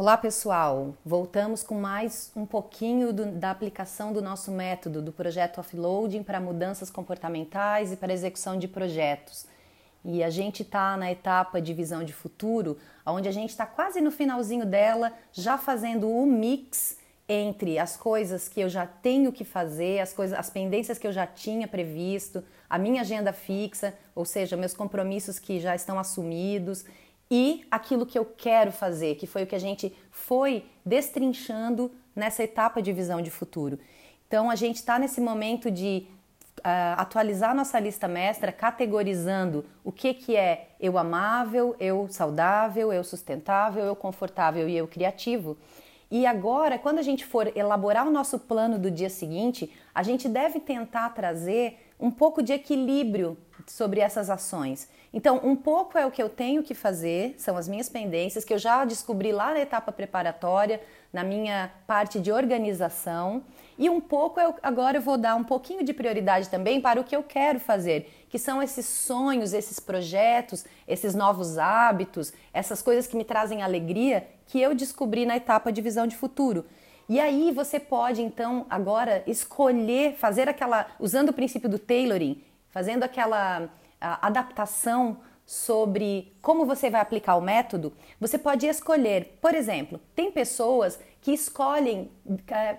Olá pessoal, voltamos com mais um pouquinho do, da aplicação do nosso método do projeto offloading para mudanças comportamentais e para execução de projetos. E a gente está na etapa de visão de futuro, onde a gente está quase no finalzinho dela, já fazendo o mix entre as coisas que eu já tenho que fazer, as coisas, as pendências que eu já tinha previsto, a minha agenda fixa, ou seja, meus compromissos que já estão assumidos e aquilo que eu quero fazer, que foi o que a gente foi destrinchando nessa etapa de visão de futuro. Então a gente está nesse momento de uh, atualizar nossa lista mestra, categorizando o que, que é eu amável, eu saudável, eu sustentável, eu confortável e eu criativo. E agora, quando a gente for elaborar o nosso plano do dia seguinte, a gente deve tentar trazer um pouco de equilíbrio sobre essas ações. Então, um pouco é o que eu tenho que fazer, são as minhas pendências, que eu já descobri lá na etapa preparatória, na minha parte de organização, e um pouco eu, agora eu vou dar um pouquinho de prioridade também para o que eu quero fazer, que são esses sonhos, esses projetos, esses novos hábitos, essas coisas que me trazem alegria que eu descobri na etapa de visão de futuro. E aí você pode então agora escolher fazer aquela, usando o princípio do tailoring, fazendo aquela adaptação sobre como você vai aplicar o método, você pode escolher, por exemplo, tem pessoas que escolhem é,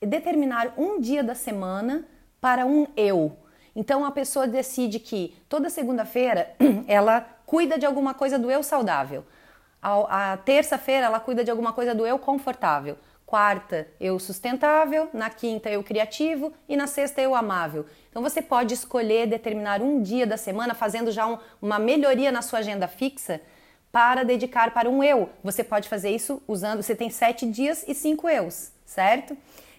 determinar um dia da semana para um eu. Então a pessoa decide que toda segunda-feira ela cuida de alguma coisa do eu saudável. A, a terça-feira ela cuida de alguma coisa do eu confortável quarta eu sustentável, na quinta eu criativo e na sexta eu amável. Então você pode escolher determinar um dia da semana fazendo já um, uma melhoria na sua agenda fixa para dedicar para um eu. Você pode fazer isso usando, você tem sete dias e cinco eus, certo?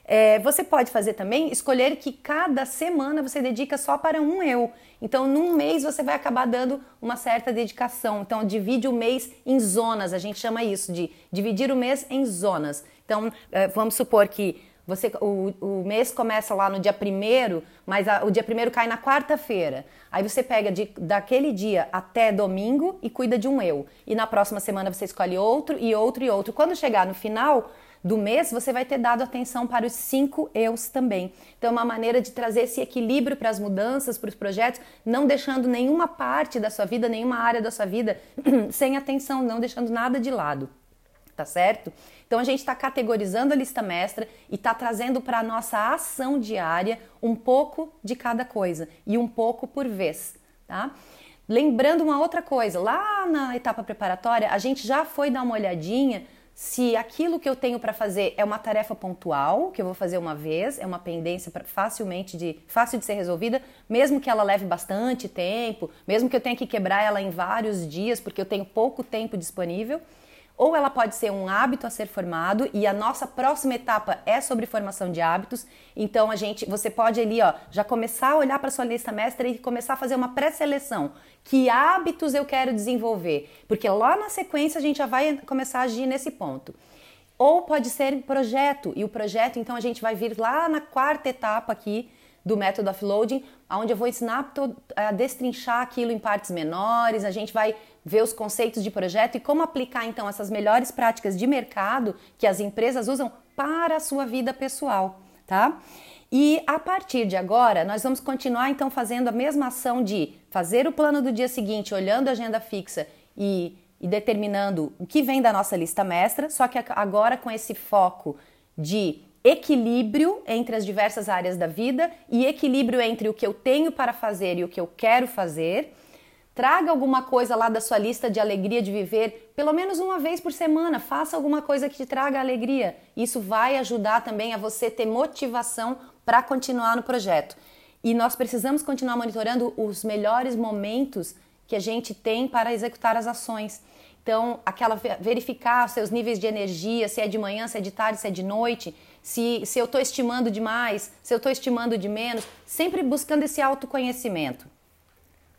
É, você pode fazer também escolher que cada semana você dedica só para um eu. Então, num mês você vai acabar dando uma certa dedicação. Então, divide o mês em zonas. A gente chama isso de dividir o mês em zonas. Então, é, vamos supor que você, o, o mês começa lá no dia primeiro, mas a, o dia primeiro cai na quarta-feira. Aí você pega de, daquele dia até domingo e cuida de um eu. E na próxima semana você escolhe outro e outro e outro. Quando chegar no final, do mês, você vai ter dado atenção para os cinco eus também. Então, é uma maneira de trazer esse equilíbrio para as mudanças, para os projetos, não deixando nenhuma parte da sua vida, nenhuma área da sua vida sem atenção, não deixando nada de lado. Tá certo? Então a gente está categorizando a lista mestra e está trazendo para a nossa ação diária um pouco de cada coisa e um pouco por vez, tá? Lembrando uma outra coisa, lá na etapa preparatória a gente já foi dar uma olhadinha se aquilo que eu tenho para fazer é uma tarefa pontual, que eu vou fazer uma vez, é uma pendência facilmente de fácil de ser resolvida, mesmo que ela leve bastante tempo, mesmo que eu tenha que quebrar ela em vários dias, porque eu tenho pouco tempo disponível, ou ela pode ser um hábito a ser formado e a nossa próxima etapa é sobre formação de hábitos. Então a gente, você pode ali, ó, já começar a olhar para sua lista mestra e começar a fazer uma pré-seleção. Que hábitos eu quero desenvolver? Porque lá na sequência a gente já vai começar a agir nesse ponto. Ou pode ser projeto, e o projeto, então a gente vai vir lá na quarta etapa aqui do método offloading, onde eu vou ensinar a destrinchar aquilo em partes menores, a gente vai ver os conceitos de projeto e como aplicar então essas melhores práticas de mercado que as empresas usam para a sua vida pessoal, tá? E a partir de agora, nós vamos continuar então fazendo a mesma ação de fazer o plano do dia seguinte, olhando a agenda fixa e, e determinando o que vem da nossa lista mestra, só que agora com esse foco de equilíbrio entre as diversas áreas da vida e equilíbrio entre o que eu tenho para fazer e o que eu quero fazer Traga alguma coisa lá da sua lista de alegria de viver, pelo menos uma vez por semana. Faça alguma coisa que te traga alegria. Isso vai ajudar também a você ter motivação para continuar no projeto. E nós precisamos continuar monitorando os melhores momentos que a gente tem para executar as ações. Então, aquela verificar seus níveis de energia, se é de manhã, se é de tarde, se é de noite, se, se eu estou estimando demais, se eu estou estimando de menos, sempre buscando esse autoconhecimento.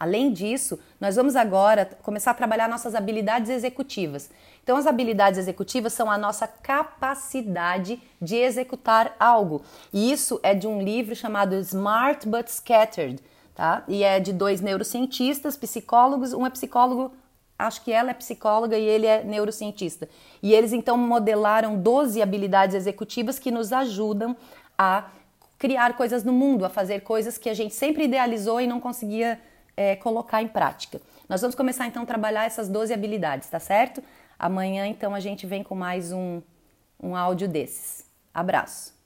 Além disso, nós vamos agora começar a trabalhar nossas habilidades executivas. Então, as habilidades executivas são a nossa capacidade de executar algo. E isso é de um livro chamado Smart But Scattered, tá? E é de dois neurocientistas, psicólogos, um é psicólogo acho que ela é psicóloga e ele é neurocientista. E eles então modelaram 12 habilidades executivas que nos ajudam a criar coisas no mundo, a fazer coisas que a gente sempre idealizou e não conseguia é, colocar em prática. Nós vamos começar então a trabalhar essas 12 habilidades, tá certo? Amanhã então a gente vem com mais um, um áudio desses. Abraço!